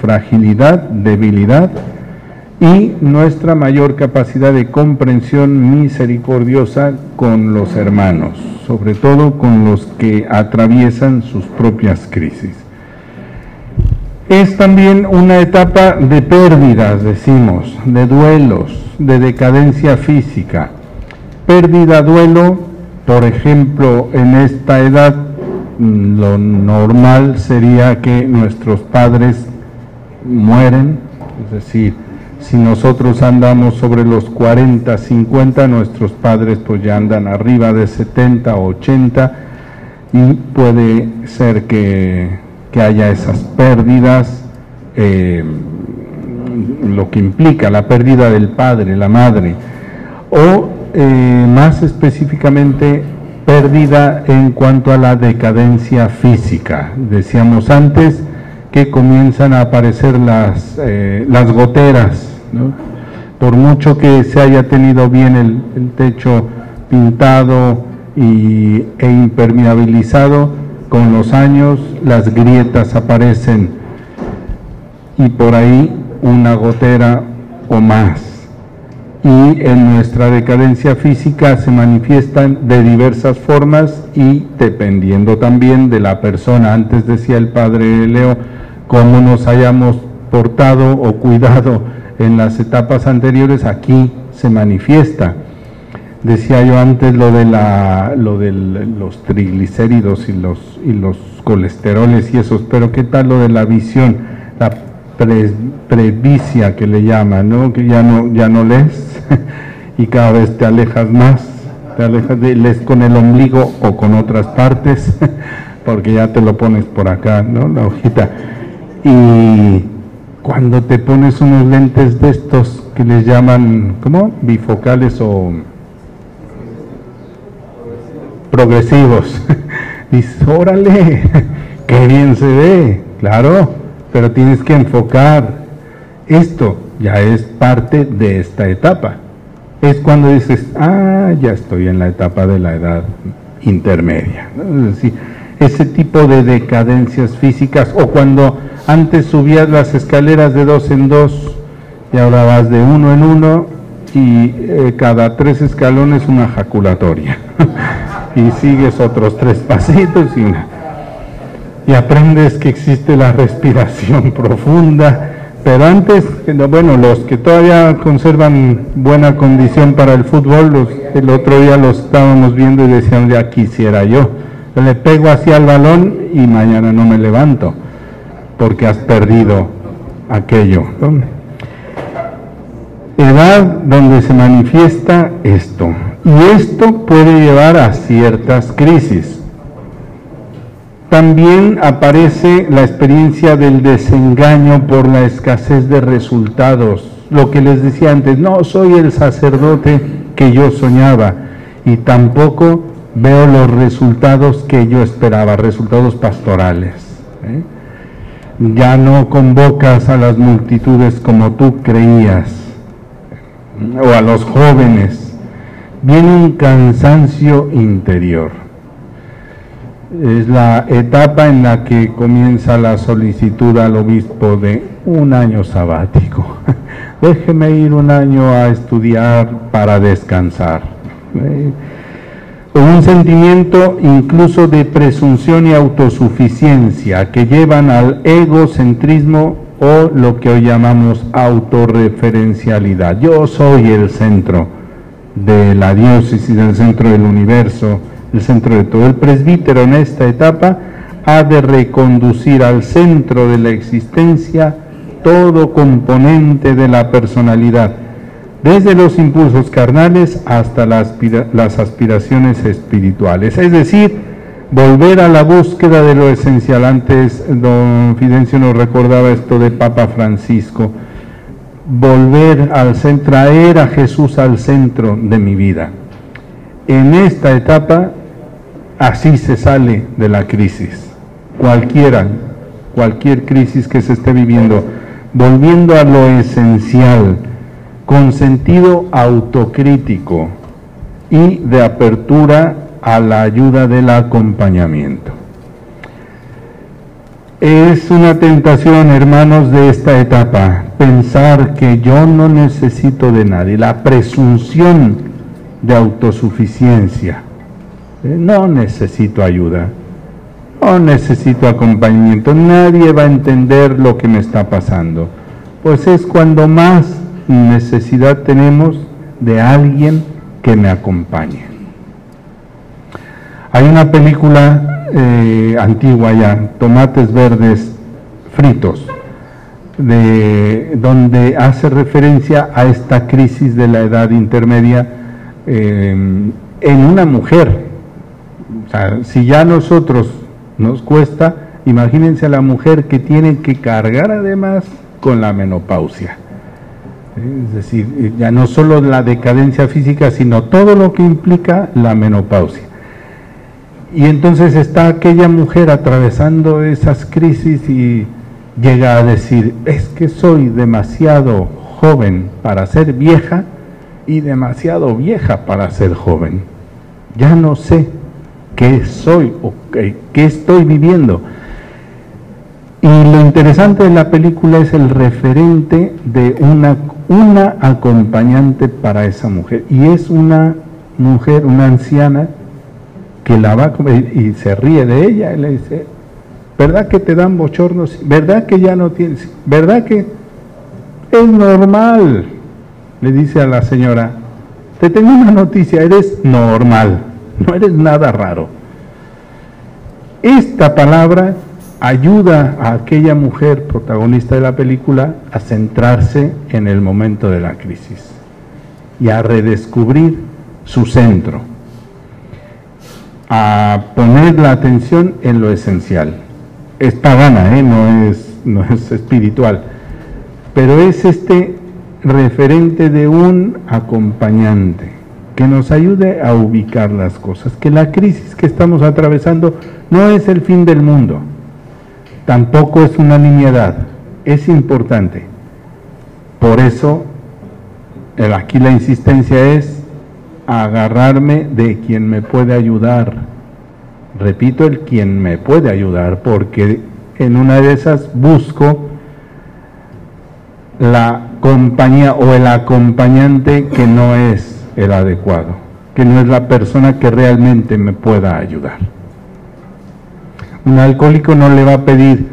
fragilidad, debilidad y nuestra mayor capacidad de comprensión misericordiosa con los hermanos, sobre todo con los que atraviesan sus propias crisis. Es también una etapa de pérdidas, decimos, de duelos, de decadencia física. Pérdida, duelo, por ejemplo, en esta edad mm, lo normal sería que nuestros padres mueren, es decir, si nosotros andamos sobre los 40, 50, nuestros padres pues ya andan arriba de 70, 80 y puede ser que, haya esas pérdidas, eh, lo que implica la pérdida del padre, la madre, o eh, más específicamente pérdida en cuanto a la decadencia física. Decíamos antes que comienzan a aparecer las, eh, las goteras por mucho que se haya tenido bien el, techo pintado y, e impermeabilizado, con los años las grietas aparecen y por ahí una gotera o más. Y en nuestra decadencia física se manifiestan de diversas formas y dependiendo también de la persona. Antes decía el padre Leo, cómo nos hayamos portado o cuidado en las etapas anteriores, aquí se manifiesta. Decía yo antes lo de, la, lo de los triglicéridos y los, y los colesteroles y esos, pero ¿qué tal lo de la visión? La previcia que le llaman, ¿no? Que ya no, ya no lees y cada vez te alejas más, te alejas de lees con el ombligo o con otras partes, porque ya te lo pones por acá, ¿no? La hojita. Y cuando te pones unos lentes de estos que les llaman, ¿cómo? Bifocales o progresivos. Dices, órale, qué bien se ve, claro, pero tienes que enfocar. Esto ya es parte de esta etapa. Es cuando dices, ah, ya estoy en la etapa de la edad intermedia. Es decir, ese tipo de decadencias físicas o cuando antes subías las escaleras de dos en dos y ahora vas de uno en uno y eh, cada tres escalones una jaculatoria. y sigues otros tres pasitos y, y aprendes que existe la respiración profunda. Pero antes, bueno, los que todavía conservan buena condición para el fútbol, el otro día los estábamos viendo y decían, ya quisiera yo. Le pego hacia el balón y mañana no me levanto porque has perdido aquello. Edad donde se manifiesta esto. Y esto puede llevar a ciertas crisis. También aparece la experiencia del desengaño por la escasez de resultados. Lo que les decía antes, no soy el sacerdote que yo soñaba y tampoco veo los resultados que yo esperaba, resultados pastorales. ¿eh? ya no convocas a las multitudes como tú creías, o a los jóvenes, viene un cansancio interior. Es la etapa en la que comienza la solicitud al obispo de un año sabático. Déjeme ir un año a estudiar para descansar. Eh, un sentimiento incluso de presunción y autosuficiencia que llevan al egocentrismo o lo que hoy llamamos autorreferencialidad. Yo soy el centro de la diócesis, el centro del universo, el centro de todo. El presbítero en esta etapa ha de reconducir al centro de la existencia todo componente de la personalidad desde los impulsos carnales hasta las, aspiraciones espirituales. Es decir, volver a la búsqueda de lo esencial. Antes don Fidencio nos recordaba esto de Papa Francisco. Volver al centro, traer a Jesús al centro de mi vida. En esta etapa, así se sale de la crisis. Cualquiera, cualquier crisis que se esté viviendo, volviendo a lo esencial con sentido autocrítico y de apertura a la ayuda del acompañamiento. Es una tentación, hermanos, de esta etapa, pensar que yo no necesito de nadie, la presunción de autosuficiencia. Eh, no necesito ayuda, no necesito acompañamiento, nadie va a entender lo que me está pasando. Pues es cuando más necesidad tenemos de alguien que me acompañe. Hay una película eh, antigua ya, Tomates Verdes Fritos, de, donde hace referencia a esta crisis de la edad intermedia eh, en una mujer. O sea, si ya a nosotros nos cuesta, imagínense a la mujer que tiene que cargar además con la menopausia. Es decir, ya no solo la decadencia física, sino todo lo que implica la menopausia. Y entonces está aquella mujer atravesando esas crisis y llega a decir, es que soy demasiado joven para ser vieja y demasiado vieja para ser joven. Ya no sé qué soy o qué, estoy viviendo. Y lo interesante de la película es el referente de una, una acompañante para esa mujer. Y es una mujer, una anciana, que la va y se ríe de ella y le dice, ¿verdad que te dan bochornos? ¿Verdad que ya no tienes? ¿Verdad que es normal? Le dice a la señora, te tengo una noticia, eres normal, no eres nada raro. Esta palabra ayuda a aquella mujer protagonista de la película a centrarse en el momento de la crisis y a redescubrir su centro a poner la atención en lo esencial. Es pagana, ¿eh? no, es, no es espiritual, pero es este referente de un acompañante que nos ayude a ubicar las cosas, que la crisis que estamos atravesando no es el fin del mundo, tampoco es una nimiedad, es importante. Por eso, aquí la insistencia es agarrarme de quien me puede ayudar. Repito, el quien me puede ayudar, porque en una de esas busco la compañía o el acompañante que no es el adecuado, que no es la persona que realmente me pueda ayudar. Un alcohólico no le va a pedir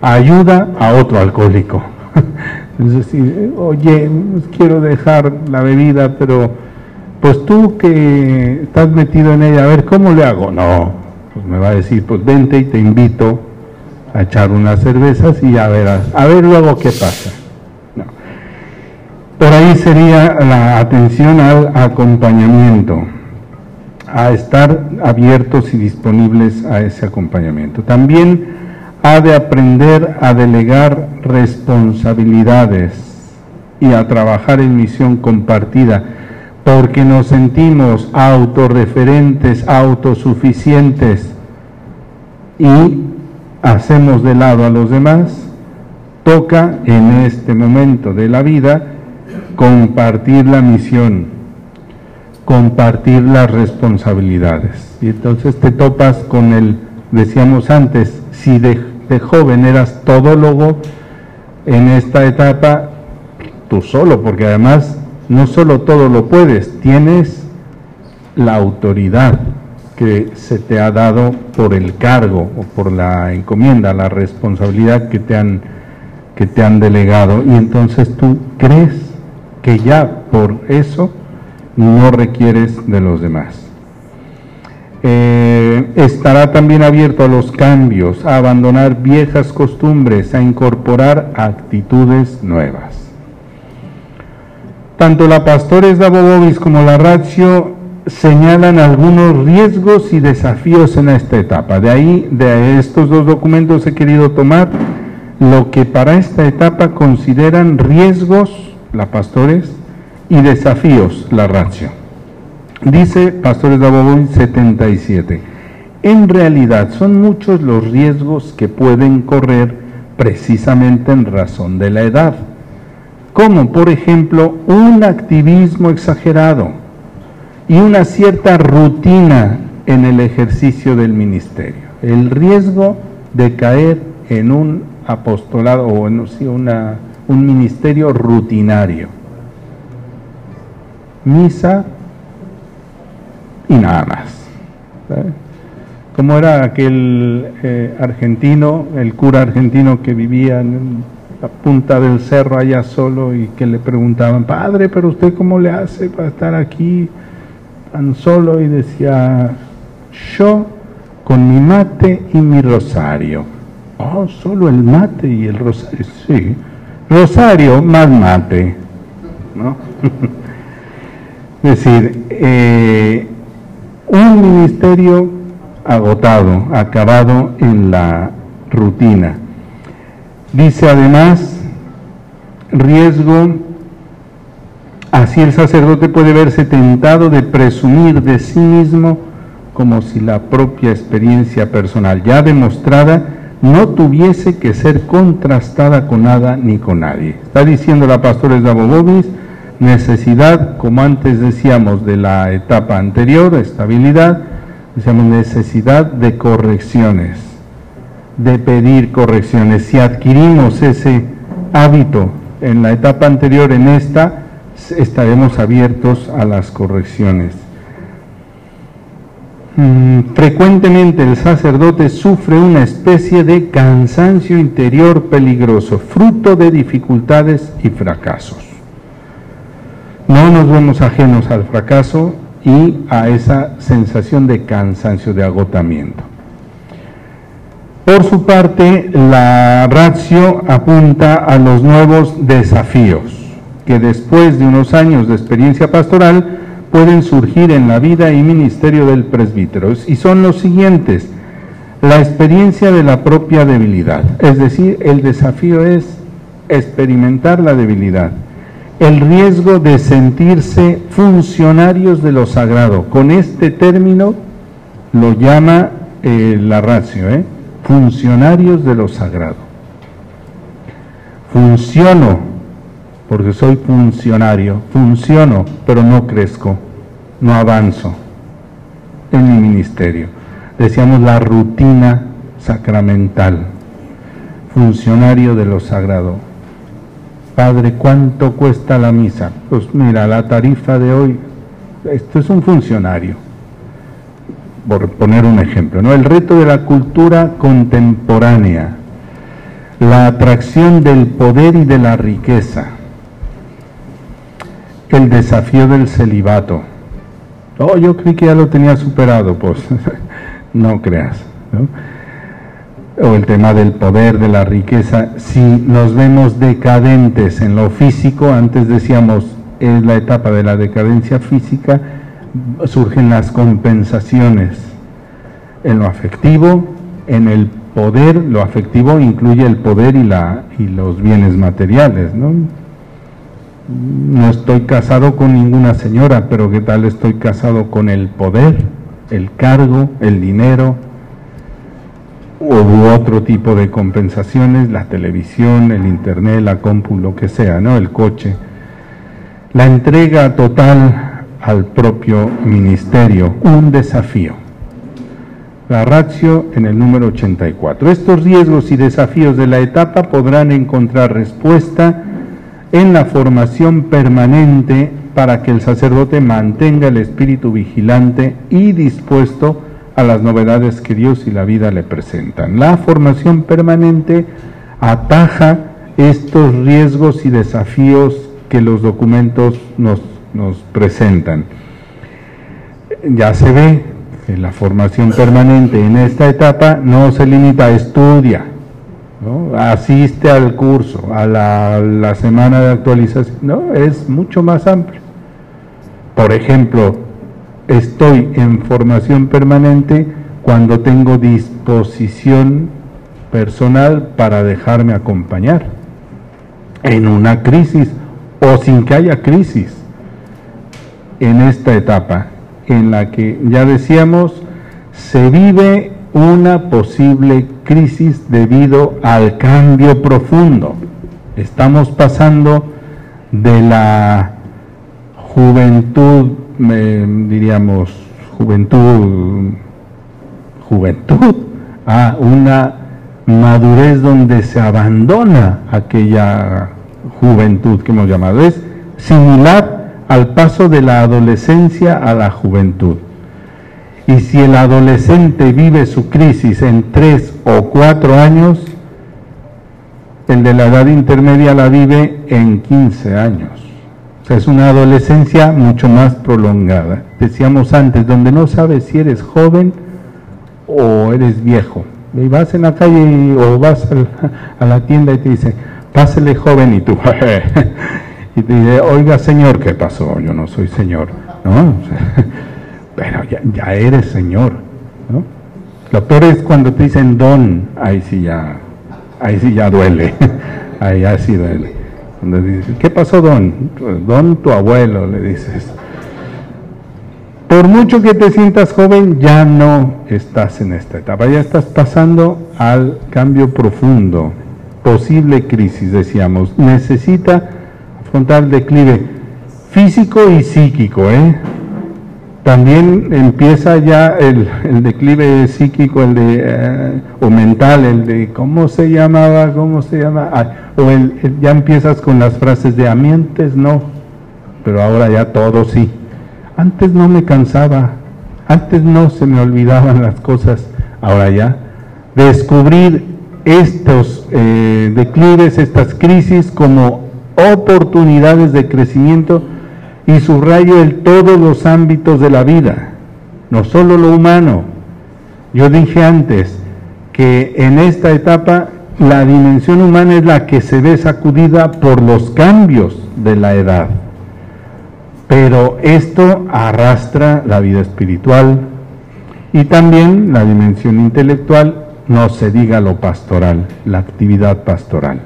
ayuda a otro alcohólico. Es decir, oye, quiero dejar la bebida, pero pues tú que estás metido en ella, a ver, ¿cómo le hago? No, pues me va a decir, pues vente y te invito a echar unas cervezas y ya verás, a ver luego qué pasa. No. Por ahí sería la atención al acompañamiento, a estar abiertos y disponibles a ese acompañamiento. También ha de aprender a delegar responsabilidades y a trabajar en misión compartida porque nos sentimos autorreferentes, autosuficientes y hacemos de lado a los demás, toca en este momento de la vida compartir la misión, compartir las responsabilidades. Y entonces te topas con el, decíamos antes, si de, joven eras todólogo, en esta etapa tú solo, porque además no solo todo lo puedes, tienes la autoridad que se te ha dado por el cargo o por la encomienda, la responsabilidad que te han, que te han delegado. Y entonces tú crees que ya por eso no requieres de los demás. Eh, estará también abierto a los cambios, a abandonar viejas costumbres, a incorporar actitudes nuevas. Tanto la Pastores de Abobobis como la Ratio señalan algunos riesgos y desafíos en esta etapa. De ahí, de estos dos documentos he querido tomar lo que para esta etapa consideran riesgos, la Pastores, y desafíos, la Ratio. Dice Pastores de Abobobis 77. En realidad son muchos los riesgos que pueden correr precisamente en razón de la edad como por ejemplo un activismo exagerado y una cierta rutina en el ejercicio del ministerio. El riesgo de caer en un apostolado o en un ministerio rutinario. Misa y nada más. Como era aquel eh, argentino, el cura argentino que vivía en la punta del cerro allá solo y que le preguntaban, padre, pero usted cómo le hace para estar aquí tan solo? Y decía, yo con mi mate y mi rosario. Oh, solo el mate y el rosario, sí. Rosario más mate, ¿no? es decir, eh, un ministerio agotado, acabado en la rutina. Dice además, riesgo, así el sacerdote puede verse tentado de presumir de sí mismo como si la propia experiencia personal ya demostrada no tuviese que ser contrastada con nada ni con nadie. Está diciendo la pastora Dabobobis, necesidad, como antes decíamos, de la etapa anterior, estabilidad, decíamos necesidad de correcciones, de pedir correcciones. Si adquirimos ese hábito en la etapa anterior, en esta, estaremos abiertos a las correcciones. Mm, frecuentemente el sacerdote sufre una especie de cansancio interior peligroso, fruto de dificultades y fracasos. No nos vemos ajenos al fracaso y a esa sensación de cansancio, de agotamiento. Por su parte, la ratio apunta a los nuevos desafíos que después de unos años de experiencia pastoral pueden surgir en la vida y ministerio del presbítero y son los siguientes. La experiencia de la propia debilidad, es decir, el desafío es experimentar la debilidad. El riesgo de sentirse funcionarios de lo sagrado. Con este término lo llama eh, la ratio, ¿eh? funcionarios de lo sagrado. Funciono porque soy funcionario, funciono, pero no crezco, no avanzo en mi ministerio. Decíamos la rutina sacramental, funcionario de lo sagrado. Padre, ¿cuánto cuesta la misa? Pues mira, la tarifa de hoy, esto es un funcionario, por poner un ejemplo, ¿no? El reto de la cultura contemporánea, la atracción del poder y de la riqueza el desafío del celibato. Oh, yo creí que ya lo tenía superado, pues no creas. O el tema del poder, de la riqueza. Si nos vemos decadentes en lo físico, antes decíamos, es la etapa de la decadencia física, surgen las compensaciones en lo afectivo, en el poder, lo afectivo incluye el poder y, la, y los bienes materiales, ¿no? no estoy casado con ninguna señora, pero ¿qué tal estoy casado con el poder, el cargo, el dinero u otro tipo de compensaciones, la televisión, el internet, la compu, lo que sea, ¿no? El coche. La entrega total al propio ministerio, un desafío. La ratio en el número 84. Estos riesgos y desafíos de la etapa podrán encontrar respuesta en la formación permanente para que el sacerdote mantenga el espíritu vigilante y dispuesto a las novedades que Dios y la vida le presentan. La formación permanente ataja estos riesgos y desafíos que los documentos nos, nos presentan. Ya se ve que la formación permanente en esta etapa no se limita a estudia, asiste al curso, a la, semana de actualización, no, es mucho más amplio. Por ejemplo, estoy en formación permanente cuando tengo disposición personal para dejarme acompañar en una crisis o sin que haya crisis en esta etapa en la que ya decíamos se vive una posible crisis debido al cambio profundo. Estamos pasando de la juventud, diríamos, juventud, juventud, a una madurez donde se abandona aquella juventud que hemos llamado. Es similar al paso de la adolescencia a la juventud. Y si el adolescente vive su crisis en tres o cuatro años, el de la edad intermedia la vive en 15 años. Es una adolescencia mucho más prolongada. Decíamos antes, donde no sabes si eres joven o eres viejo. Y vas en la calle o vas a la tienda y te dice, pásele joven y tú, y te dice, oiga señor, ¿qué pasó? Yo no soy señor, ¿no? Pero ya, ya eres señor, ¿no? Lo peor es cuando te dicen don, ahí sí ya, ahí sí ya duele, ahí ya sí duele. ¿Qué pasó don? Don tu abuelo, le dices. Por mucho que te sientas joven, ya no estás en esta etapa, ya estás pasando al cambio profundo, posible crisis, decíamos. Necesita afrontar el declive físico y psíquico, ¿eh? También empieza ya el, declive psíquico, el de, eh, o mental, el de, ¿cómo se llamaba? ¿Cómo se llama? Ah, o el, ya empiezas con las frases de amientes, no, pero ahora ya todo sí antes no me cansaba, antes no se me olvidaban las cosas, ahora ya. Descubrir estos eh, declives, estas crisis como oportunidades de crecimiento y subrayo en todos los ámbitos de la vida, no solo lo humano. Yo dije antes que en esta etapa la dimensión humana es la que se ve sacudida por los cambios de la edad. Pero esto arrastra la vida espiritual y también la dimensión intelectual, no se diga lo pastoral, la actividad pastoral.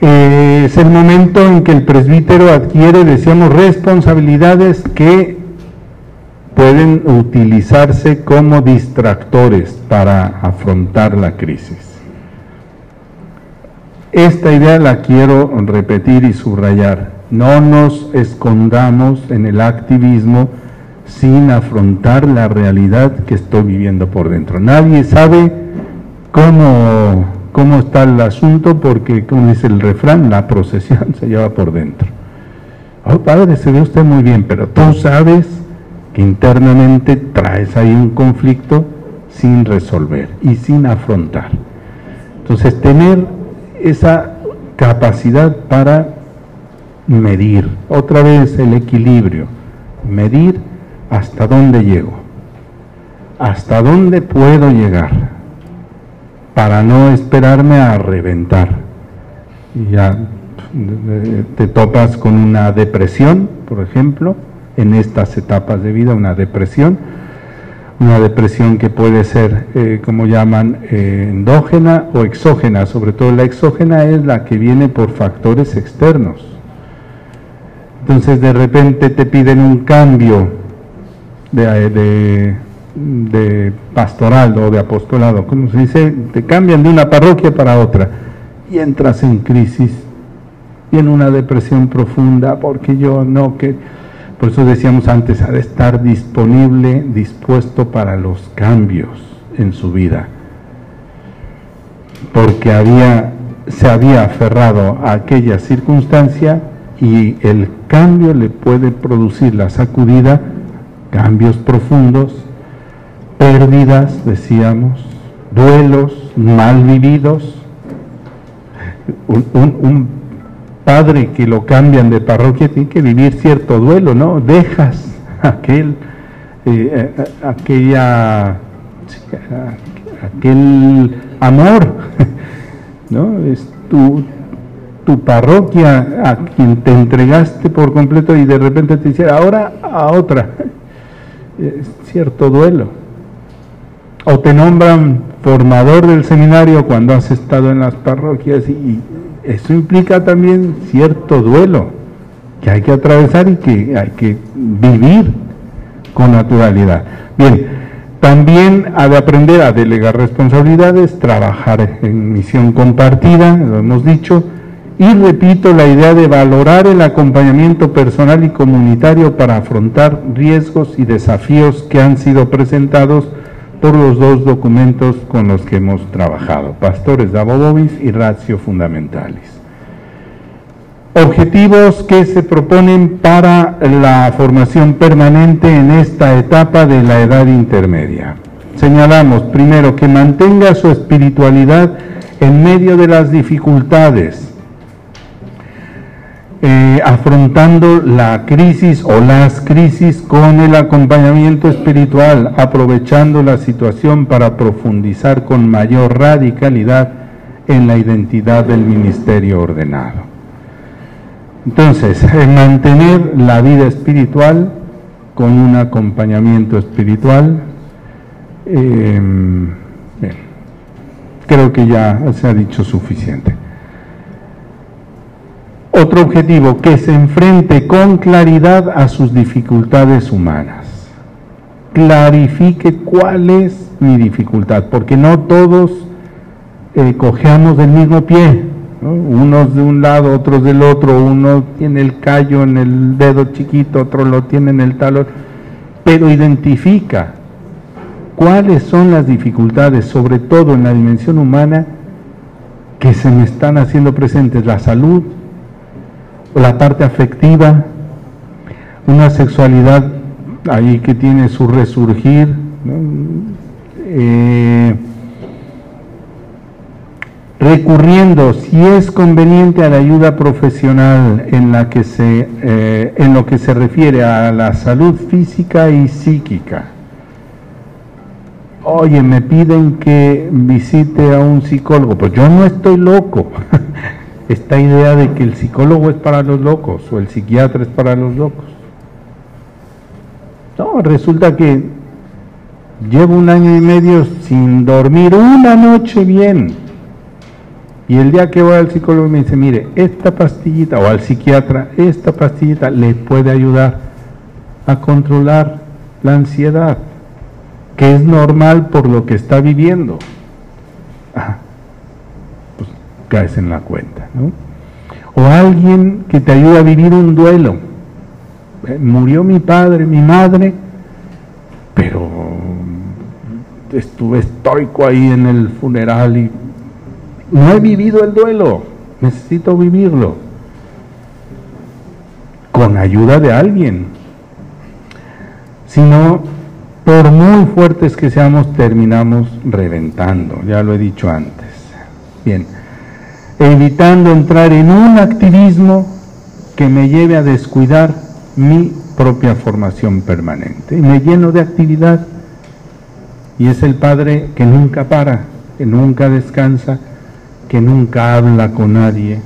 Es el momento en que el presbítero adquiere, decíamos, responsabilidades que pueden utilizarse como distractores para afrontar la crisis. Esta idea la quiero repetir y subrayar. No nos escondamos en el activismo sin afrontar la realidad que estoy viviendo por dentro. Nadie sabe cómo, cómo está el asunto porque, como dice el refrán, la procesión se lleva por dentro. Oh, padre, se ve usted muy bien, pero tú sabes que internamente traes ahí un conflicto sin resolver y sin afrontar. Entonces, tener esa capacidad para medir, otra vez el equilibrio, medir hasta dónde llego, hasta dónde puedo llegar, para no esperarme a reventar. Y ya te topas con una depresión, por ejemplo, en estas etapas de vida, una depresión, una depresión que puede ser, eh, como llaman, eh, endógena o exógena, sobre todo la exógena es la que viene por factores externos entonces de repente te piden un cambio de, pastoral o de apostolado, como se dice, te cambian de una parroquia para otra y entras en crisis y en una depresión profunda porque yo no que por eso decíamos antes ha de estar disponible, dispuesto para los cambios en su vida. Porque había se había aferrado a aquella circunstancia y el cambio le puede producir la sacudida, cambios profundos, pérdidas, decíamos, duelos mal vividos. Un, padre que lo cambian de parroquia tiene que vivir cierto duelo, ¿no? Dejas aquel, eh, eh, aquella, aquel amor, ¿no? Es tu, tu parroquia a quien te entregaste por completo y de repente te dice, ahora a otra. Es cierto duelo. O te nombran formador del seminario cuando has estado en las parroquias y eso implica también cierto duelo que hay que atravesar y que hay que vivir con naturalidad. Bien, también ha de aprender a delegar responsabilidades, trabajar en misión compartida, lo hemos dicho, y repito la idea de valorar el acompañamiento personal y comunitario para afrontar riesgos y desafíos que han sido presentados por los dos documentos con los que hemos trabajado, Pastores de Abobobis y Ratio Fundamentalis. Objetivos que se proponen para la formación permanente en esta etapa de la edad intermedia. Señalamos primero que mantenga su espiritualidad en medio de las dificultades, eh, afrontando la crisis o las crisis con el acompañamiento espiritual, aprovechando la situación para profundizar con mayor radicalidad en la identidad del ministerio ordenado. Entonces, mantener la vida espiritual con un acompañamiento espiritual, eh, creo que ya se ha dicho suficiente. Otro objetivo, que se enfrente con claridad a sus dificultades humanas. Clarifique cuál es mi dificultad, porque no todos eh, cojeamos del mismo pie, unos de un lado, otros del otro, uno tiene el callo en el dedo chiquito, otro lo tiene en el talón, pero identifica cuáles son las dificultades, sobre todo en la dimensión humana, que se me están haciendo presentes, la salud, la parte afectiva, una sexualidad ahí que tiene su resurgir, eh, recurriendo, si es conveniente, a la ayuda profesional en, la que se, eh, en lo que se refiere a la salud física y psíquica. Oye, me piden que visite a un psicólogo, pues yo no estoy loco. esta idea de que el psicólogo es para los locos o el psiquiatra es para los locos. No, resulta que llevo un año y medio sin dormir una noche bien. Y el día que voy al psicólogo me dice, mire, esta pastillita, o al psiquiatra, esta pastillita le puede ayudar a controlar la ansiedad, que es normal por lo que está viviendo caes en la cuenta. O alguien que te ayuda a vivir un duelo. Eh, murió mi padre, mi madre, pero estuve estoico ahí en el funeral y no he vivido el duelo, necesito vivirlo. Con ayuda de alguien. Si no, por muy fuertes que seamos, terminamos reventando, ya lo he dicho antes. Bien evitando entrar en un activismo que me lleve a descuidar mi propia formación permanente. Y me lleno de actividad y es el Padre que nunca para, que nunca descansa, que nunca habla con nadie.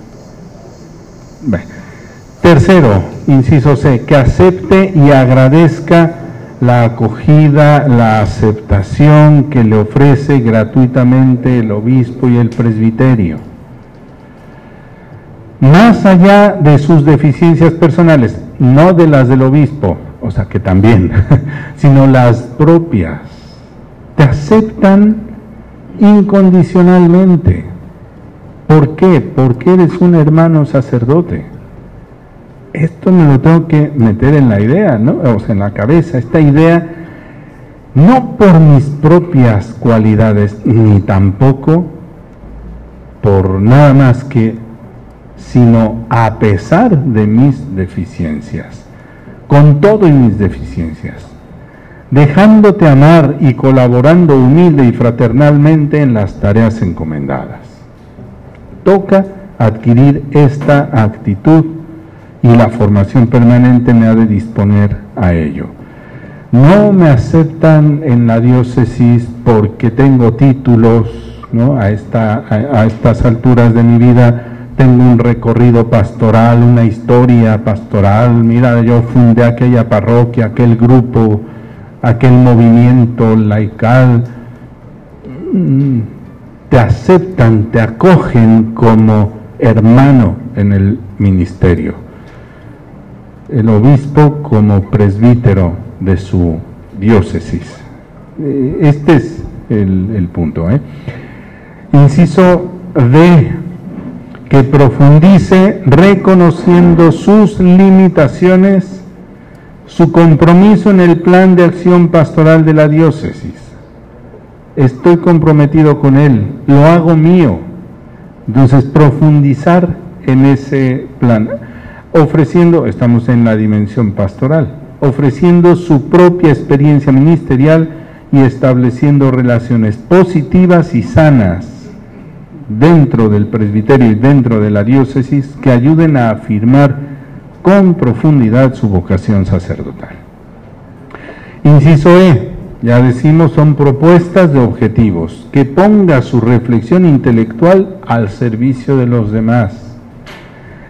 Tercero, inciso C, que acepte y agradezca la acogida, la aceptación que le ofrece gratuitamente el obispo y el presbiterio más allá de sus deficiencias personales, no de las del obispo, o sea que también, sino las propias, te aceptan incondicionalmente. ¿Por qué? Porque eres un hermano sacerdote. Esto me lo tengo que meter en la idea, ¿no? O sea, en la cabeza, esta idea, no por mis propias cualidades, ni tampoco por nada más que sino a pesar de mis deficiencias, con todo y mis deficiencias, dejándote amar y colaborando humilde y fraternalmente en las tareas encomendadas. Toca adquirir esta actitud y la formación permanente me ha de disponer a ello. No me aceptan en la diócesis porque tengo títulos, ¿no? a, esta, a estas alturas de mi vida tengo un recorrido pastoral, una historia pastoral, mira, yo fundé aquella parroquia, aquel grupo, aquel movimiento laical, mm, te aceptan, te acogen como hermano en el ministerio. El obispo como presbítero de su diócesis. Eh, este es el, punto. ¿eh? Inciso D que profundice reconociendo sus limitaciones, su compromiso en el plan de acción pastoral de la diócesis. estoy comprometido con Él, lo hago mío. Entonces, profundizar en ese plan, ofreciendo, estamos en la dimensión pastoral, ofreciendo su propia experiencia ministerial y estableciendo relaciones positivas y sanas dentro del presbiterio y dentro de la diócesis que ayuden a afirmar con profundidad su vocación sacerdotal. Inciso E, ya decimos, son propuestas de objetivos, que ponga su reflexión intelectual al servicio de los demás,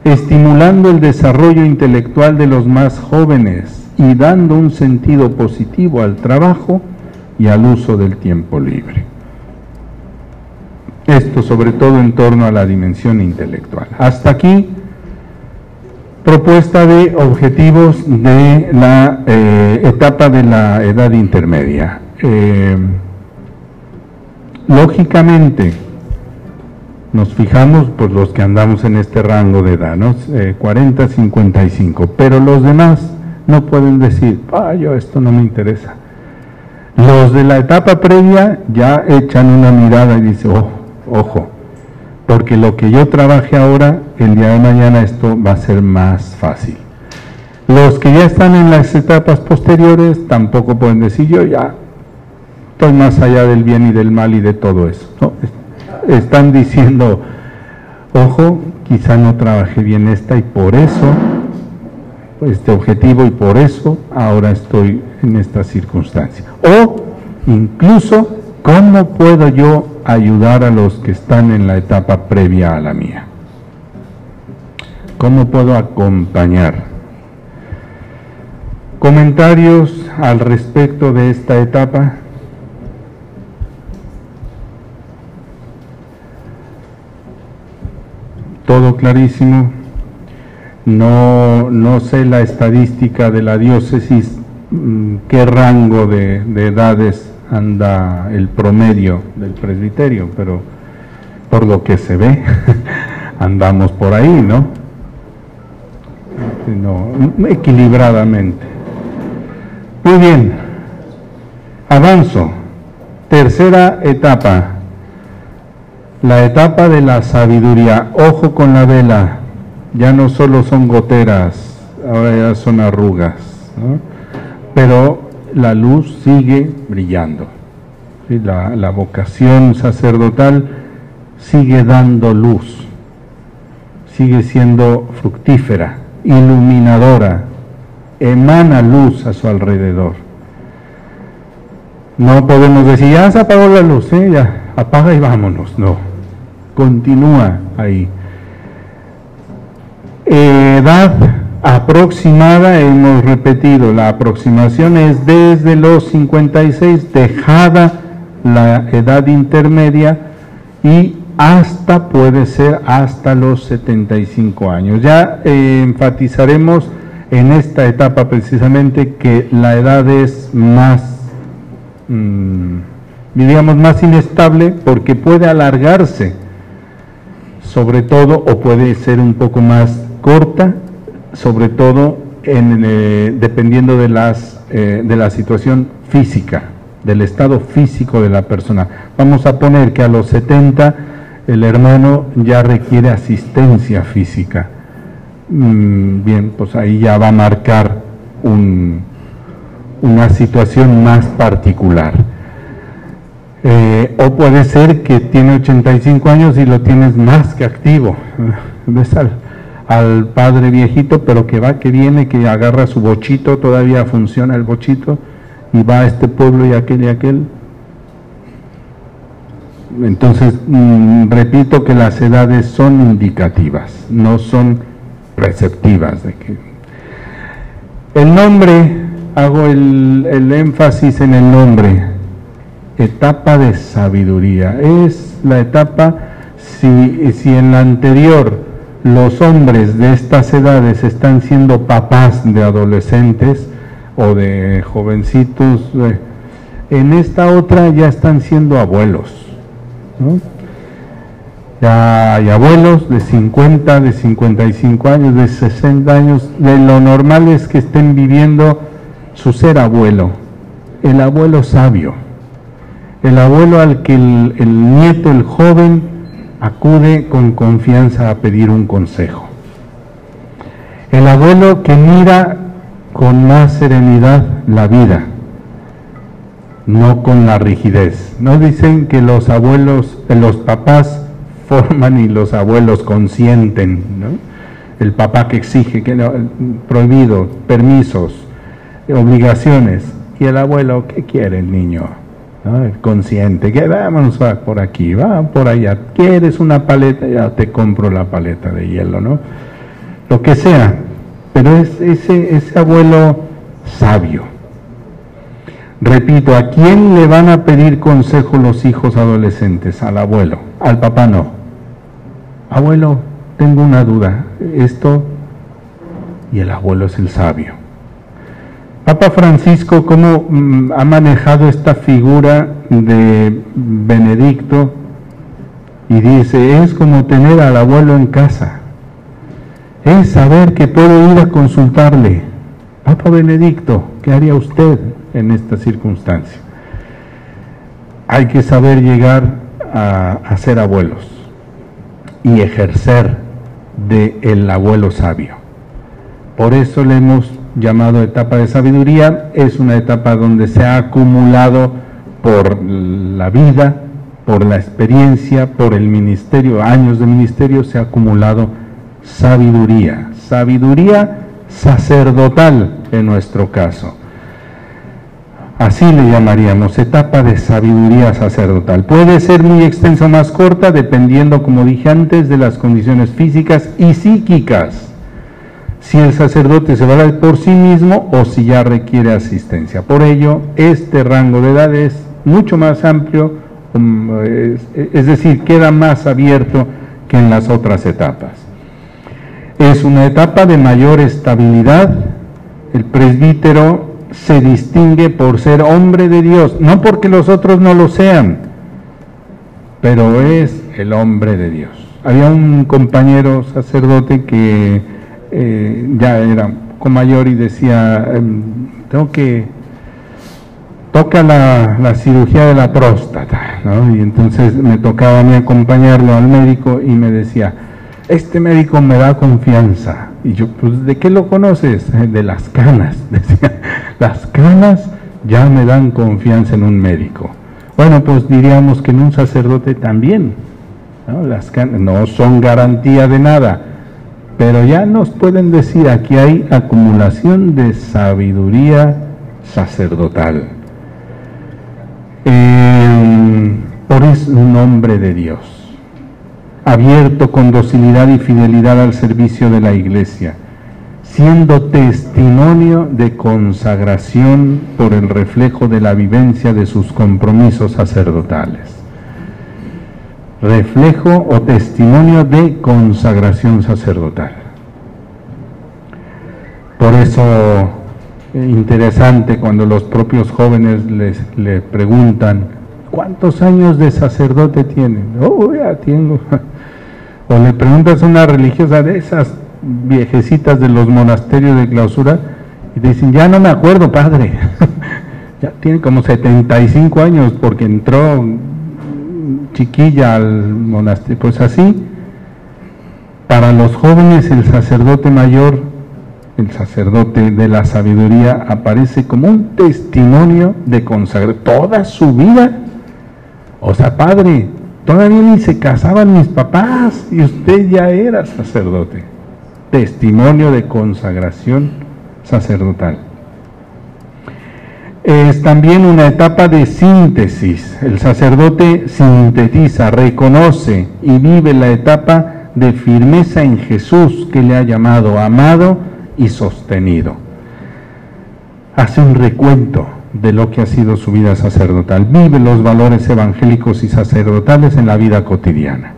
estimulando el desarrollo intelectual de los más jóvenes y dando un sentido positivo al trabajo y al uso del tiempo libre. Esto sobre todo en torno a la dimensión intelectual. Hasta aquí, propuesta de objetivos de la eh, etapa de la edad intermedia. Eh, lógicamente, nos fijamos por los que andamos en este rango de edad, ¿no? 40, eh, 55, pero los demás no pueden decir, ah, yo esto no me interesa. Los de la etapa previa ya echan una mirada y dicen, oh, ojo, porque lo que yo trabaje ahora, el día de mañana esto va a ser más fácil. Los que ya están en las etapas posteriores tampoco pueden decir, yo ya estoy más allá del bien y del mal y de todo eso. Están diciendo, ojo, quizá no trabajé bien esta y por eso, este objetivo y por eso ahora estoy en esta circunstancia. O incluso, ¿cómo puedo yo ayudar a los que están en la etapa previa a la mía? ¿Cómo puedo acompañar? Comentarios al respecto de esta etapa. Todo clarísimo. No, no sé la estadística de la diócesis Mm, qué rango de, edades anda el promedio del presbiterio, pero por lo que se ve, andamos por ahí, ¿no? no equilibradamente. Muy bien, avanzo. Tercera etapa, la etapa de la sabiduría. Ojo con la vela, ya no solo son goteras, ahora ya son arrugas. ¿no? pero la luz sigue brillando. La, vocación sacerdotal sigue dando luz, sigue siendo fructífera, iluminadora, emana luz a su alrededor. No podemos decir, ya se apagó la luz, ¿eh? ya, apaga y vámonos. No, continúa ahí. Edad aproximada, hemos repetido, la aproximación es desde los 56, dejada la edad intermedia y hasta, puede ser hasta los 75 años. Ya eh, enfatizaremos en esta etapa precisamente que la edad es más, mm, diríamos, más inestable porque puede alargarse, sobre todo, o puede ser un poco más corta sobre todo en, eh, dependiendo de, las, eh, de la situación física, del estado físico de la persona. Vamos a poner que a los 70 el hermano ya requiere asistencia física. Mm, bien, pues ahí ya va a marcar una situación más particular. Eh, o puede ser que tiene 85 años y lo tienes más que activo. ¿Ves? Al padre viejito, pero que va, que viene, que agarra su bochito, todavía funciona el bochito, y va a este pueblo y aquel y aquel. Entonces, mm, repito que las edades son indicativas, no son receptivas. De que... El nombre, hago el, el énfasis en el nombre, etapa de sabiduría, es la etapa, si, si en la anterior los hombres de estas edades están siendo papás de adolescentes o de jovencitos, eh, en esta otra ya están siendo abuelos. Ya hay abuelos de 50, de 55 años, de 60 años. De lo normal es que estén viviendo su ser abuelo, el abuelo sabio, el abuelo al que el, el nieto, el joven, acude con confianza a pedir un consejo. El abuelo que mira con más serenidad la vida, no con la rigidez. No dicen que los abuelos, los papás forman y los abuelos consienten. El papá que exige, que prohibido, permisos, obligaciones. Y el abuelo, ¿qué quiere el niño? El consciente, que vámonos por aquí, va por allá. ¿Quieres una paleta? Ya te compro la paleta de hielo, ¿no? Lo que sea. Pero es ese, ese abuelo sabio. Repito, ¿a quién le van a pedir consejo los hijos adolescentes? Al abuelo, al papá no. Abuelo, tengo una duda. Esto, y el abuelo es el sabio. Papa Francisco, ¿cómo mm, ha manejado esta figura de Benedicto? Y dice, es como tener al abuelo en casa. Es saber que puedo ir a consultarle. Papa Benedicto, ¿qué haría usted en esta circunstancia? Hay que saber llegar a, a ser abuelos y ejercer de el abuelo sabio. Por eso le hemos llamado etapa de sabiduría, es una etapa donde se ha acumulado por la vida, por la experiencia, por el ministerio, años de ministerio, se ha acumulado sabiduría, sabiduría sacerdotal en nuestro caso. Así le llamaríamos, etapa de sabiduría sacerdotal. Puede ser muy extensa o más corta, dependiendo, como dije antes, de las condiciones físicas y psíquicas si el sacerdote se va a dar por sí mismo o si ya requiere asistencia. Por ello, este rango de edad es mucho más amplio, um, es decir, queda más abierto que en las otras etapas. Es una etapa de mayor estabilidad. El presbítero se distingue por ser hombre de Dios, no porque los otros no lo sean, pero es el hombre de Dios. Había un compañero sacerdote que eh, ya era con mayor y decía, em, tengo que, toca la, cirugía de la próstata. Y entonces me tocaba a mí acompañarlo al médico y me decía, este médico me da confianza. Y yo, pues, ¿de qué lo conoces? De las canas. Decía, las canas ya me dan confianza en un médico. Bueno, pues diríamos que en un sacerdote también. Las canas no son garantía de nada pero ya nos pueden decir, aquí hay acumulación de sabiduría sacerdotal. por es un hombre de Dios, abierto con docilidad y fidelidad al servicio de la iglesia, siendo testimonio de consagración por el reflejo de la vivencia de sus compromisos sacerdotales reflejo o testimonio de consagración sacerdotal. Por eso interesante cuando los propios jóvenes les, preguntan, ¿cuántos años de sacerdote tienen? Oh, ya tengo. O le preguntas a una religiosa de esas viejecitas de los monasterios de clausura y dicen, ya no me acuerdo, padre. ya tiene como 75 años porque entró chiquilla al monasterio. Pues así, para los jóvenes el sacerdote mayor, el sacerdote de la sabiduría, aparece como un testimonio de consagrar toda su vida. O sea, padre, todavía ni se casaban mis papás y usted ya era sacerdote. Testimonio de consagración sacerdotal es también una etapa de síntesis. El sacerdote sintetiza, reconoce y vive la etapa de firmeza en Jesús que le ha llamado amado y sostenido. Hace un recuento de lo que ha sido su vida sacerdotal. Vive los valores evangélicos y sacerdotales en la vida cotidiana.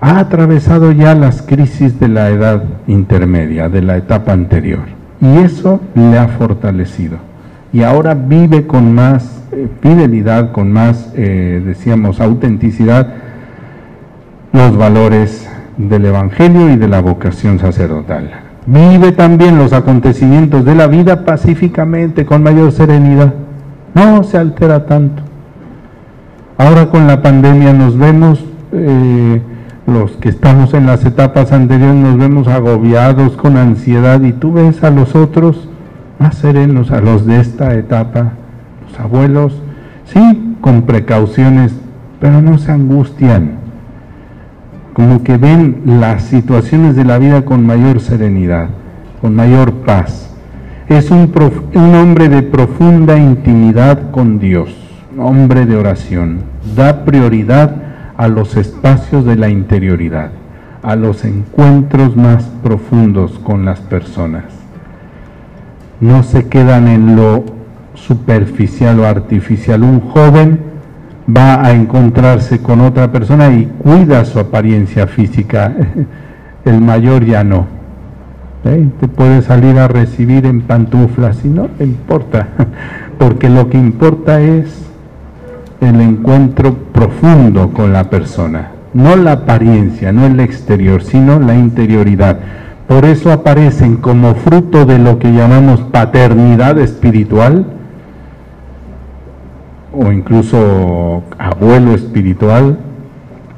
Ha atravesado ya las crisis de la edad intermedia, de la etapa anterior, y eso le ha fortalecido y ahora vive con más eh, fidelidad, con más, eh, decíamos, autenticidad los valores del Evangelio y de la vocación sacerdotal. Vive también los acontecimientos de la vida pacíficamente, con mayor serenidad. No se altera tanto. Ahora con la pandemia nos vemos, eh, los que estamos en las etapas anteriores, nos vemos agobiados con ansiedad y tú ves a los otros más serenos, a los de esta etapa, los abuelos, sí, con precauciones, pero no se angustian, como que ven las situaciones de la vida con mayor serenidad, con mayor paz. Es un, un hombre de profunda intimidad con Dios, hombre de oración, da prioridad a los espacios de la interioridad, a los encuentros más profundos con las personas. No se quedan en lo superficial o artificial. Un joven va a encontrarse con otra persona y cuida su apariencia física. El mayor ya no. ¿Eh? Te puede salir a recibir en pantuflas y no le importa, porque lo que importa es el encuentro profundo con la persona, no la apariencia, no el exterior, sino la interioridad. Por eso aparecen como fruto de lo que llamamos paternidad espiritual o incluso abuelo espiritual,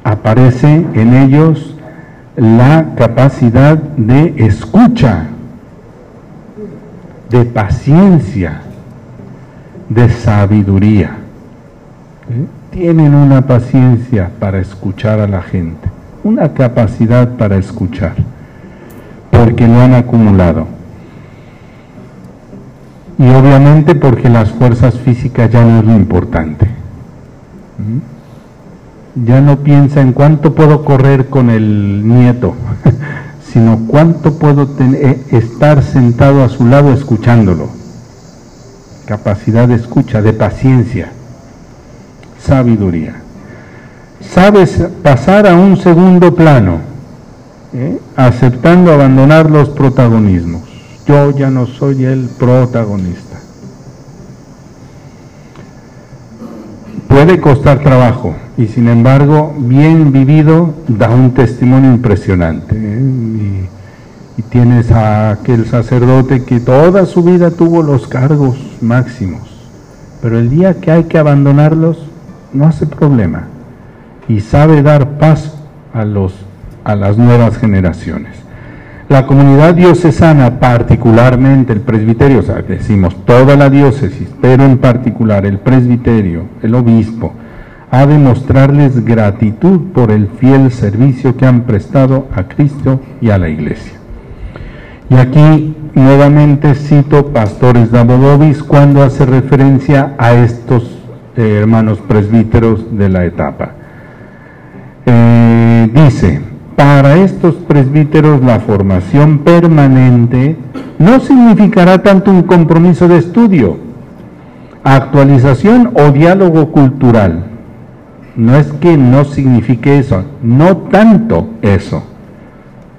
aparece en ellos la capacidad de escucha, de paciencia, de sabiduría. ¿Eh? Tienen una paciencia para escuchar a la gente, una capacidad para escuchar, porque lo han acumulado. Y obviamente porque las fuerzas físicas ya no es lo importante. ¿Mm? Ya no piensa en cuánto puedo correr con el nieto, sino cuánto puedo eh, estar sentado a su lado escuchándolo. Capacidad de escucha, de paciencia sabiduría. Sabes pasar a un segundo plano, aceptando abandonar los protagonismos. Yo ya no soy el protagonista. Puede costar trabajo y sin embargo, bien vivido, da un testimonio impresionante. ¿eh? Y, y tienes a aquel sacerdote que toda su vida tuvo los cargos máximos, pero el día que hay que abandonarlos, no hace problema y sabe dar paso a, los, a las nuevas generaciones. La comunidad diocesana, particularmente el presbiterio, o sea, decimos toda la diócesis, pero en particular el presbiterio, el obispo, ha de mostrarles gratitud por el fiel servicio que han prestado a Cristo y a la Iglesia. Y aquí nuevamente cito Pastores Dabodobis cuando hace referencia a estos hermanos presbíteros de la etapa. Eh, dice, para estos presbíteros la formación permanente no significará tanto un compromiso de estudio, actualización o diálogo cultural. No es que no signifique eso, no tanto eso,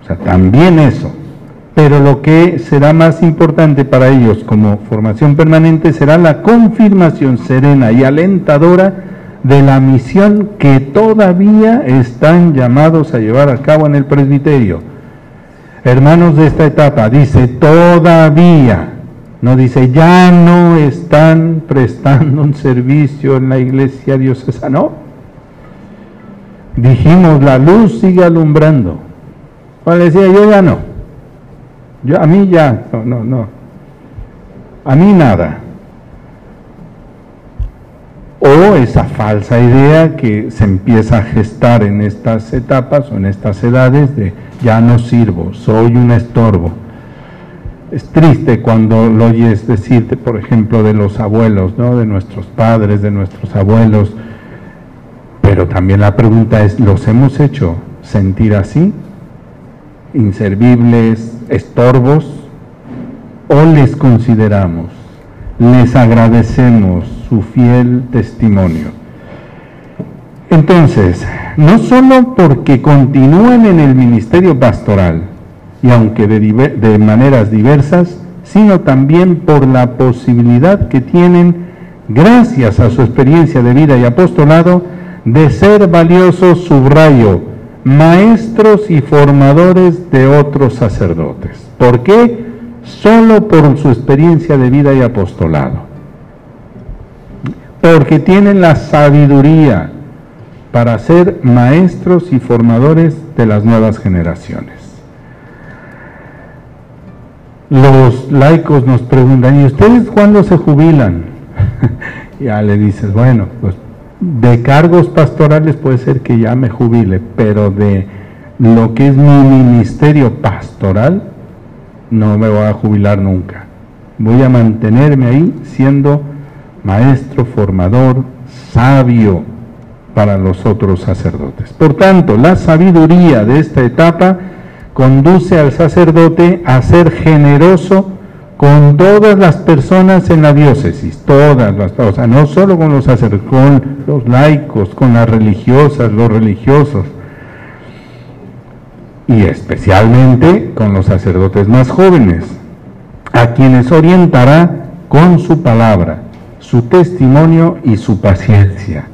o sea, también eso pero lo que será más importante para ellos como formación permanente será la confirmación serena y alentadora de la misión que todavía están llamados a llevar a cabo en el presbiterio. Hermanos de esta etapa, dice todavía, no dice ya no están prestando un servicio en la iglesia diocesana, no. Dijimos, la luz sigue alumbrando. ¿Cuál decía yo ya no? Yo, a mí ya, no, no, no. A mí nada. O esa falsa idea que se empieza a gestar en estas etapas o en estas edades de ya no sirvo, soy un estorbo. Es triste cuando lo oyes decirte, por ejemplo, de los abuelos, ¿no? de nuestros padres, de nuestros abuelos. Pero también la pregunta es, ¿los hemos hecho sentir así? inservibles, estorbos, o les consideramos, les agradecemos su fiel testimonio. Entonces, no solo porque continúan en el ministerio pastoral, y aunque de, de maneras diversas, sino también por la posibilidad que tienen, gracias a su experiencia de vida y apostolado, de ser valiosos, subrayo, maestros y formadores de otros sacerdotes. ¿Por qué? Solo por su experiencia de vida y apostolado. Porque tienen la sabiduría para ser maestros y formadores de las nuevas generaciones. Los laicos nos preguntan, ¿y ustedes cuándo se jubilan? ya le dices, bueno, pues de cargos pastorales puede ser que ya me jubile, pero de lo que es mi ministerio pastoral, no me voy a jubilar nunca. Voy a mantenerme ahí siendo maestro, formador, sabio para los otros sacerdotes. Por tanto, la sabiduría de esta etapa conduce al sacerdote a ser generoso con todas las personas en la diócesis, todas las, o sea, no solo con los sacerdotes, con los laicos, con las religiosas, los religiosos, y especialmente con los sacerdotes más jóvenes, a quienes orientará con su palabra, su testimonio y su paciencia,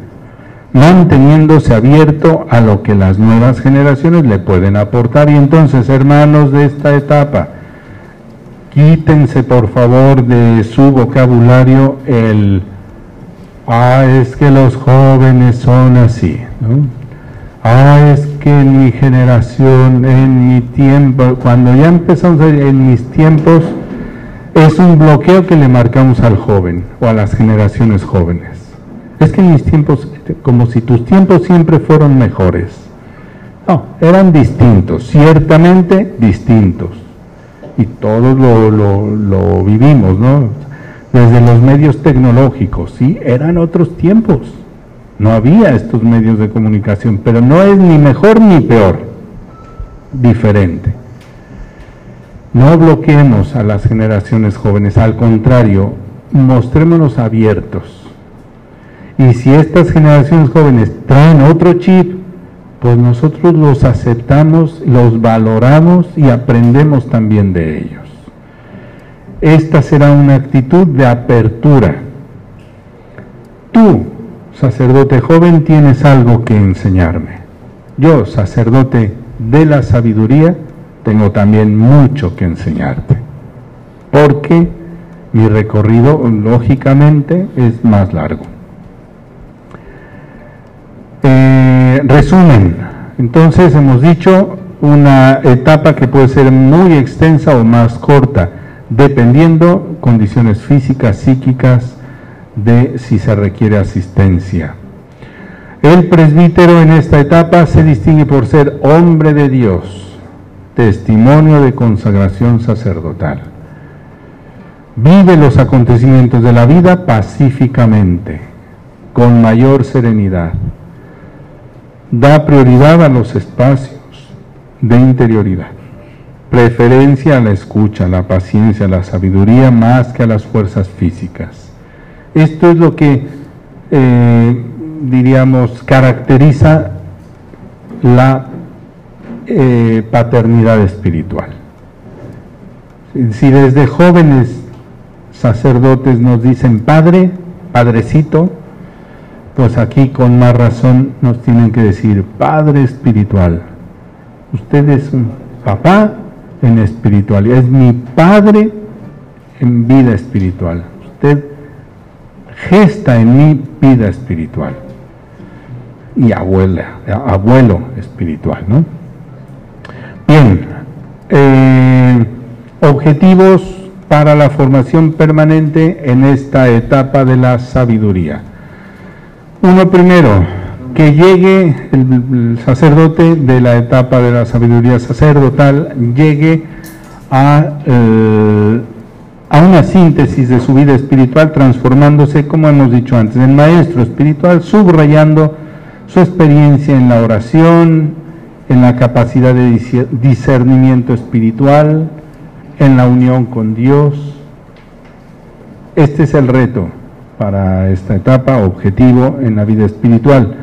manteniéndose abierto a lo que las nuevas generaciones le pueden aportar. Y entonces, hermanos de esta etapa, quítense por favor de su vocabulario el, ah, es que los jóvenes son así. Ah, es que en mi generación, en mi tiempo, cuando ya empezamos en mis tiempos, es un bloqueo que le marcamos al joven o a las generaciones jóvenes. Es que mis tiempos, como si tus tiempos siempre fueron mejores. No, eran distintos, ciertamente distintos. Y todos lo, lo, lo vivimos, ¿no? Desde los medios tecnológicos, sí, eran otros tiempos no había estos medios de comunicación, pero no es ni mejor ni peor, diferente. No bloqueemos a las generaciones jóvenes, al contrario, mostrémonos abiertos. Y si estas generaciones jóvenes traen otro chip, pues nosotros los aceptamos, los valoramos y aprendemos también de ellos. Esta será una actitud de apertura. Tú, sacerdote joven, tienes algo que enseñarme. Yo, sacerdote de la sabiduría, tengo también mucho que enseñarte. Porque mi recorrido, lógicamente, es más largo. Eh, resumen, entonces hemos dicho una etapa que puede ser muy extensa o más corta, dependiendo condiciones físicas, psíquicas, de si se requiere asistencia. El presbítero en esta etapa se distingue por ser hombre de Dios, testimonio de consagración sacerdotal. Vive los acontecimientos de la vida pacíficamente, con mayor serenidad. Da prioridad a los espacios de interioridad. Preferencia a la escucha, la paciencia, la sabiduría más que a las fuerzas físicas esto es lo que, eh, diríamos, caracteriza la eh, paternidad espiritual. Si desde jóvenes sacerdotes nos dicen padre, padrecito, pues aquí con más razón nos tienen que decir padre espiritual. Usted es un papá en espiritualidad, es mi padre en vida espiritual. Usted gesta en mi vida espiritual y abuela, abuelo espiritual, ¿no? Bien, eh, objetivos para la formación permanente en esta etapa de la sabiduría. Uno primero, que llegue el, sacerdote de la etapa de la sabiduría sacerdotal, llegue a eh, a una síntesis de su vida espiritual, transformándose, como hemos dicho antes, en maestro espiritual, subrayando su experiencia en la oración, en la capacidad de discernimiento espiritual, en la unión con Dios. Este es el reto para esta etapa, objetivo en la vida espiritual.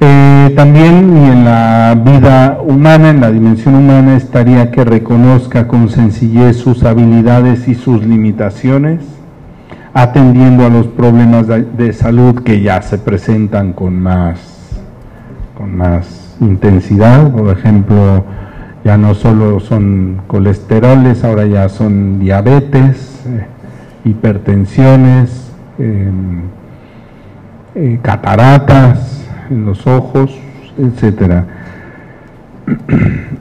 Eh, también y en la vida humana, en la dimensión humana, estaría que reconozca con sencillez sus habilidades y sus limitaciones, atendiendo a los problemas de, salud que ya se presentan con más, con más intensidad. Por ejemplo, ya no solo son colesteroles, ahora ya son diabetes, eh, hipertensiones. Em, eh, cataratas en los ojos, etcétera.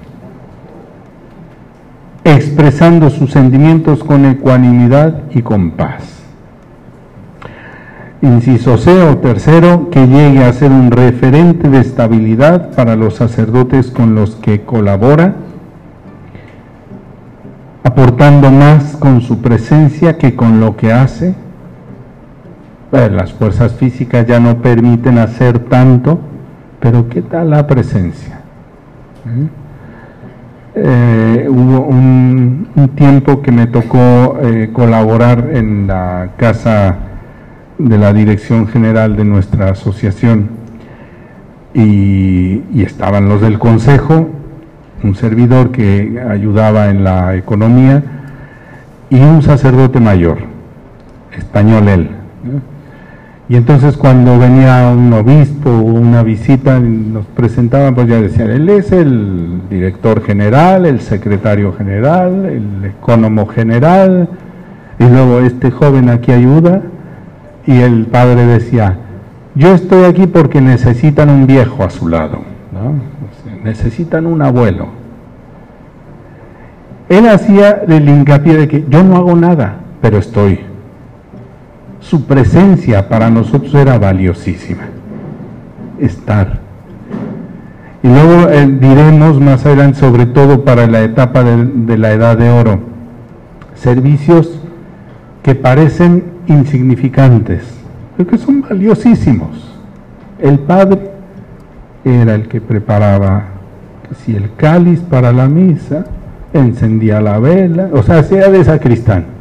expresando sus sentimientos con ecuanimidad y con paz. Inciso C o tercero, que llegue a ser un referente de estabilidad para los sacerdotes con los que colabora, aportando más con su presencia que con lo que hace. las fuerzas físicas ya no permiten hacer tanto, pero ¿qué tal la presencia? ¿Eh? Eh, hubo un, tiempo que me tocó eh, colaborar en la casa de la dirección general de nuestra asociación y, estaban los del consejo, un servidor que ayudaba en la economía y un sacerdote mayor, español él. Y entonces cuando venía un obispo o una visita, nos presentaban, pues ya decían, él es el director general, el secretario general, el economo general, y luego este joven aquí ayuda, y el padre decía, yo estoy aquí porque necesitan un viejo a su lado, necesitan un abuelo. Él hacía el hincapié de que yo no hago nada, pero estoy su presencia para nosotros era valiosísima. Estar. Y luego eh, diremos más adelante, sobre todo para la etapa de, la edad de oro, servicios que parecen insignificantes, pero que son valiosísimos. El Padre era el que preparaba, si el cáliz para la misa, encendía la vela, o sea, sea de sacristán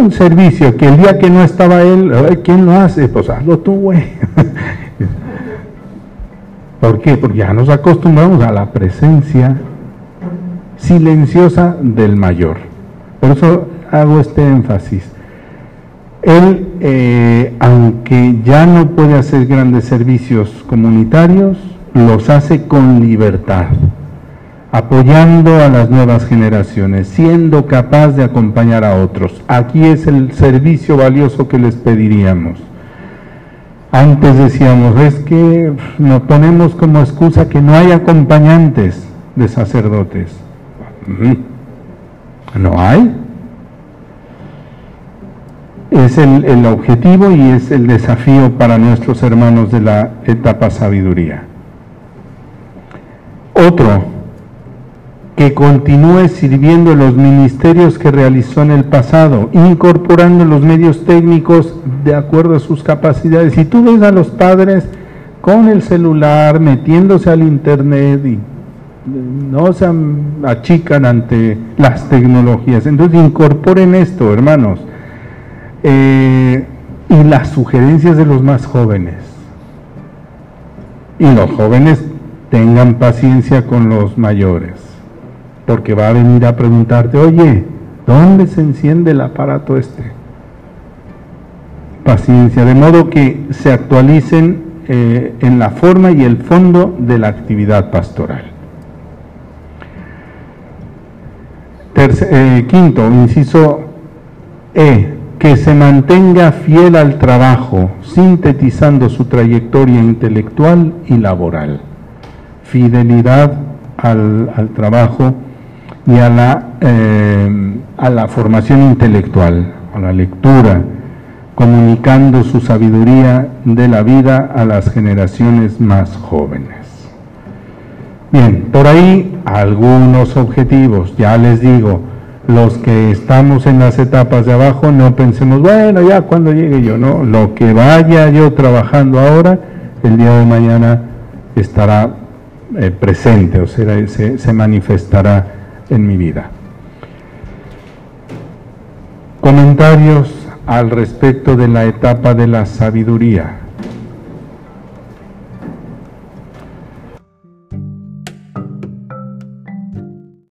un servicio que el día que no estaba él, ¿quién lo hace? Pues hazlo tú, güey. ¿Por qué? Porque ya nos acostumbramos a la presencia silenciosa del mayor. Por eso hago este énfasis. Él, eh, aunque ya no puede hacer grandes servicios comunitarios, los hace con libertad apoyando a las nuevas generaciones, siendo capaz de acompañar a otros. Aquí es el servicio valioso que les pediríamos. Antes decíamos, es que nos ponemos como excusa que no hay acompañantes de sacerdotes. No hay. Es el, el objetivo y es el desafío para nuestros hermanos de la etapa sabiduría. Otro, que continúe sirviendo los ministerios que realizó en el pasado, incorporando los medios técnicos de acuerdo a sus capacidades. Si tú ves a los padres con el celular, metiéndose al internet y no se achican ante las tecnologías. Entonces incorporen esto, hermanos. Eh, y las sugerencias de los más jóvenes. Y los jóvenes tengan paciencia con los mayores porque va a venir a preguntarte, oye, ¿dónde se enciende el aparato este? Paciencia, de modo que se actualicen eh, en la forma y el fondo de la actividad pastoral. Eh, quinto, inciso E, que se mantenga fiel al trabajo, sintetizando su trayectoria intelectual y laboral. Fidelidad al, al trabajo y a la, eh, a la formación intelectual, a la lectura, comunicando su sabiduría de la vida a las generaciones más jóvenes. Bien, por ahí algunos objetivos, ya les digo, los que estamos en las etapas de abajo, no pensemos, bueno, ya cuando llegue yo, no, lo que vaya yo trabajando ahora, el día de mañana estará eh, presente, o sea, se, se manifestará en mi vida. Comentarios al respecto de la etapa de la sabiduría.